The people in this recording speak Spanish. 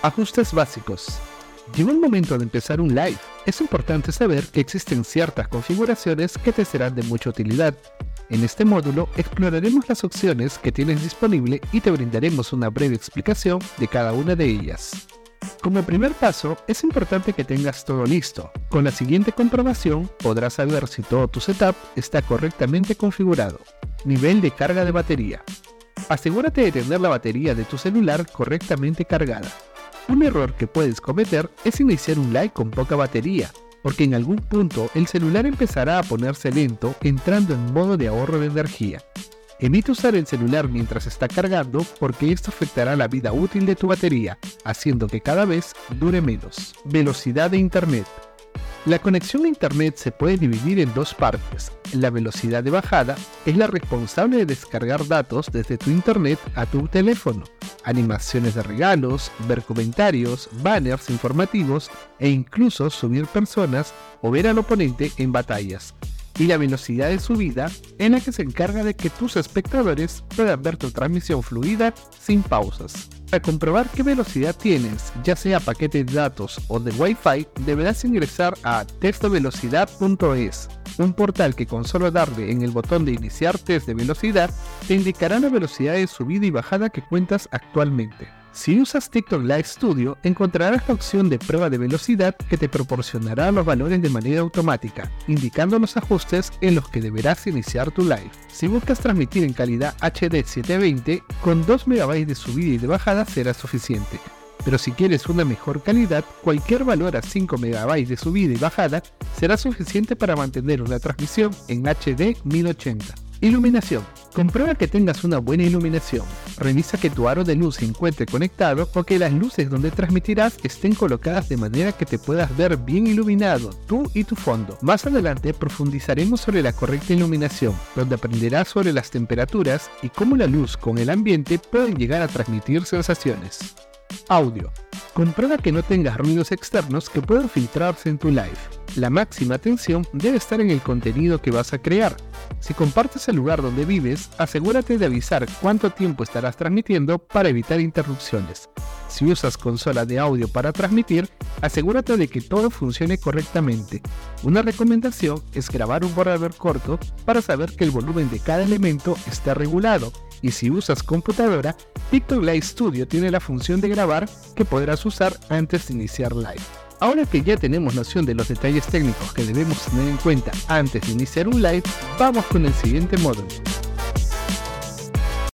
Ajustes básicos. Llegó el momento de empezar un live. Es importante saber que existen ciertas configuraciones que te serán de mucha utilidad. En este módulo exploraremos las opciones que tienes disponible y te brindaremos una breve explicación de cada una de ellas. Como primer paso, es importante que tengas todo listo. Con la siguiente comprobación podrás saber si todo tu setup está correctamente configurado. Nivel de carga de batería. Asegúrate de tener la batería de tu celular correctamente cargada. Un error que puedes cometer es iniciar un live con poca batería, porque en algún punto el celular empezará a ponerse lento entrando en modo de ahorro de energía. Evita usar el celular mientras está cargando porque esto afectará la vida útil de tu batería, haciendo que cada vez dure menos. Velocidad de Internet. La conexión a Internet se puede dividir en dos partes. La velocidad de bajada es la responsable de descargar datos desde tu Internet a tu teléfono, animaciones de regalos, ver comentarios, banners informativos e incluso subir personas o ver al oponente en batallas. Y la velocidad de subida en la que se encarga de que tus espectadores puedan ver tu transmisión fluida sin pausas. Para comprobar qué velocidad tienes, ya sea paquete de datos o de Wi-Fi, deberás ingresar a testovelocidad.es, un portal que con solo darle en el botón de iniciar test de velocidad, te indicará la velocidad de subida y bajada que cuentas actualmente. Si usas TikTok Live Studio, encontrarás la opción de prueba de velocidad que te proporcionará los valores de manera automática, indicando los ajustes en los que deberás iniciar tu live. Si buscas transmitir en calidad HD 720, con 2 MB de subida y de bajada será suficiente. Pero si quieres una mejor calidad, cualquier valor a 5 MB de subida y bajada será suficiente para mantener una transmisión en HD 1080. Iluminación. Comprueba que tengas una buena iluminación. Revisa que tu aro de luz se encuentre conectado o que las luces donde transmitirás estén colocadas de manera que te puedas ver bien iluminado, tú y tu fondo. Más adelante profundizaremos sobre la correcta iluminación, donde aprenderás sobre las temperaturas y cómo la luz con el ambiente pueden llegar a transmitir sensaciones. Audio. Comprueba que no tengas ruidos externos que puedan filtrarse en tu live. La máxima atención debe estar en el contenido que vas a crear. Si compartes el lugar donde vives, asegúrate de avisar cuánto tiempo estarás transmitiendo para evitar interrupciones. Si usas consola de audio para transmitir, asegúrate de que todo funcione correctamente. Una recomendación es grabar un borrador corto para saber que el volumen de cada elemento está regulado. Y si usas computadora, TikTok Live Studio tiene la función de grabar que podrás usar antes de iniciar live. Ahora que ya tenemos noción de los detalles técnicos que debemos tener en cuenta antes de iniciar un live, vamos con el siguiente módulo.